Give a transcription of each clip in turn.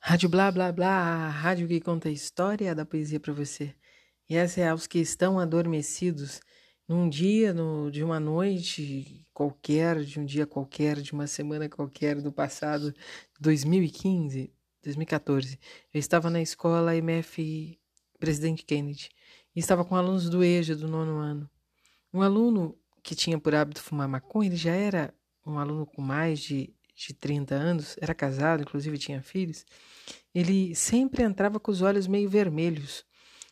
Rádio Blá Blá Blá, a rádio que conta a história da poesia para você. E essa é aos que estão adormecidos num dia, no, de uma noite qualquer, de um dia qualquer, de uma semana qualquer do passado 2015, 2014. Eu estava na escola MF Presidente Kennedy e estava com alunos do EJA do nono ano. Um aluno que tinha por hábito fumar maconha, ele já era um aluno com mais de de 30 anos, era casado, inclusive tinha filhos, ele sempre entrava com os olhos meio vermelhos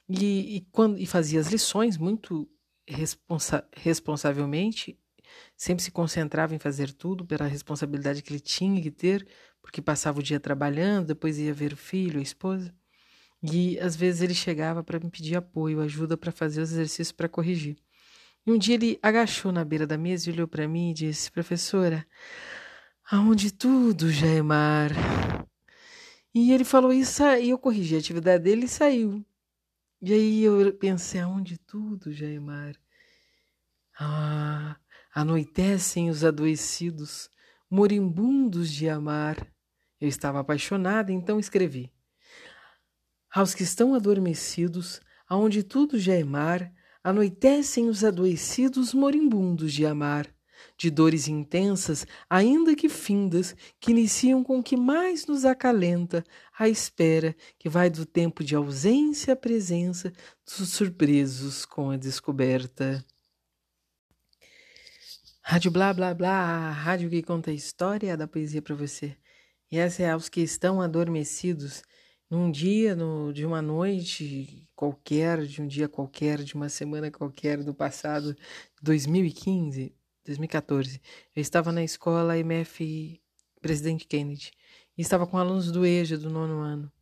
e, e quando, e fazia as lições muito responsa responsavelmente, sempre se concentrava em fazer tudo pela responsabilidade que ele tinha que ter, porque passava o dia trabalhando, depois ia ver o filho, a esposa. E às vezes ele chegava para me pedir apoio, ajuda para fazer os exercícios para corrigir. E um dia ele agachou na beira da mesa e olhou para mim e disse: Professora, aonde tudo já é mar. E ele falou isso e eu corrigi a atividade dele e saiu. E aí eu pensei, aonde tudo já é mar. Ah, anoitecem os adoecidos, moribundos de amar. Eu estava apaixonada, então escrevi. Aos que estão adormecidos, aonde tudo já é mar, anoitecem os adoecidos moribundos de amar de dores intensas, ainda que findas, que iniciam com o que mais nos acalenta, a espera que vai do tempo de ausência à presença, dos surpresos com a descoberta. Rádio Blá Blá Blá, a rádio que conta a história da poesia para você. E essa é aos que estão adormecidos num dia, no, de uma noite qualquer, de um dia qualquer, de uma semana qualquer do passado 2015. 2014. Eu estava na escola MF Presidente Kennedy e estava com alunos do EJA do nono ano.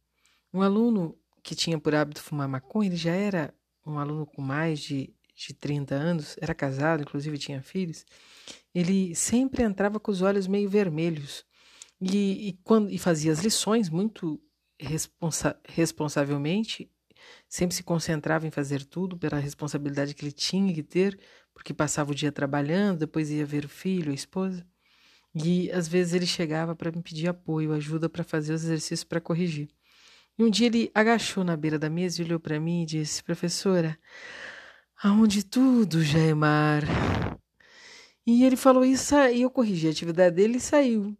Um aluno que tinha por hábito fumar maconha, ele já era um aluno com mais de, de 30 anos, era casado, inclusive tinha filhos. Ele sempre entrava com os olhos meio vermelhos e, e, quando, e fazia as lições muito responsa responsavelmente sempre se concentrava em fazer tudo pela responsabilidade que ele tinha que ter, porque passava o dia trabalhando, depois ia ver o filho, a esposa. E às vezes ele chegava para me pedir apoio, ajuda para fazer os exercícios para corrigir. E um dia ele agachou na beira da mesa e olhou para mim e disse: Professora, aonde tudo já é mar. E ele falou isso e eu corrigi a atividade dele e saiu.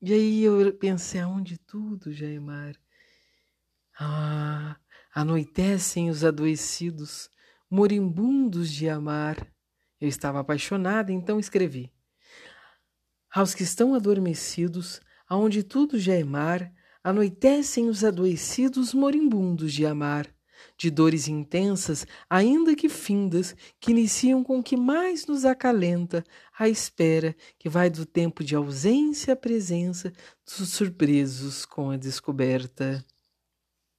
E aí eu pensei: aonde tudo já é mar. Ah, Anoitecem os adoecidos, moribundos de amar. Eu estava apaixonada, então escrevi. Aos que estão adormecidos, aonde tudo já é mar, anoitecem os adoecidos moribundos de amar, de dores intensas, ainda que findas, que iniciam com o que mais nos acalenta, a espera que vai do tempo de ausência à presença, dos surpresos com a descoberta.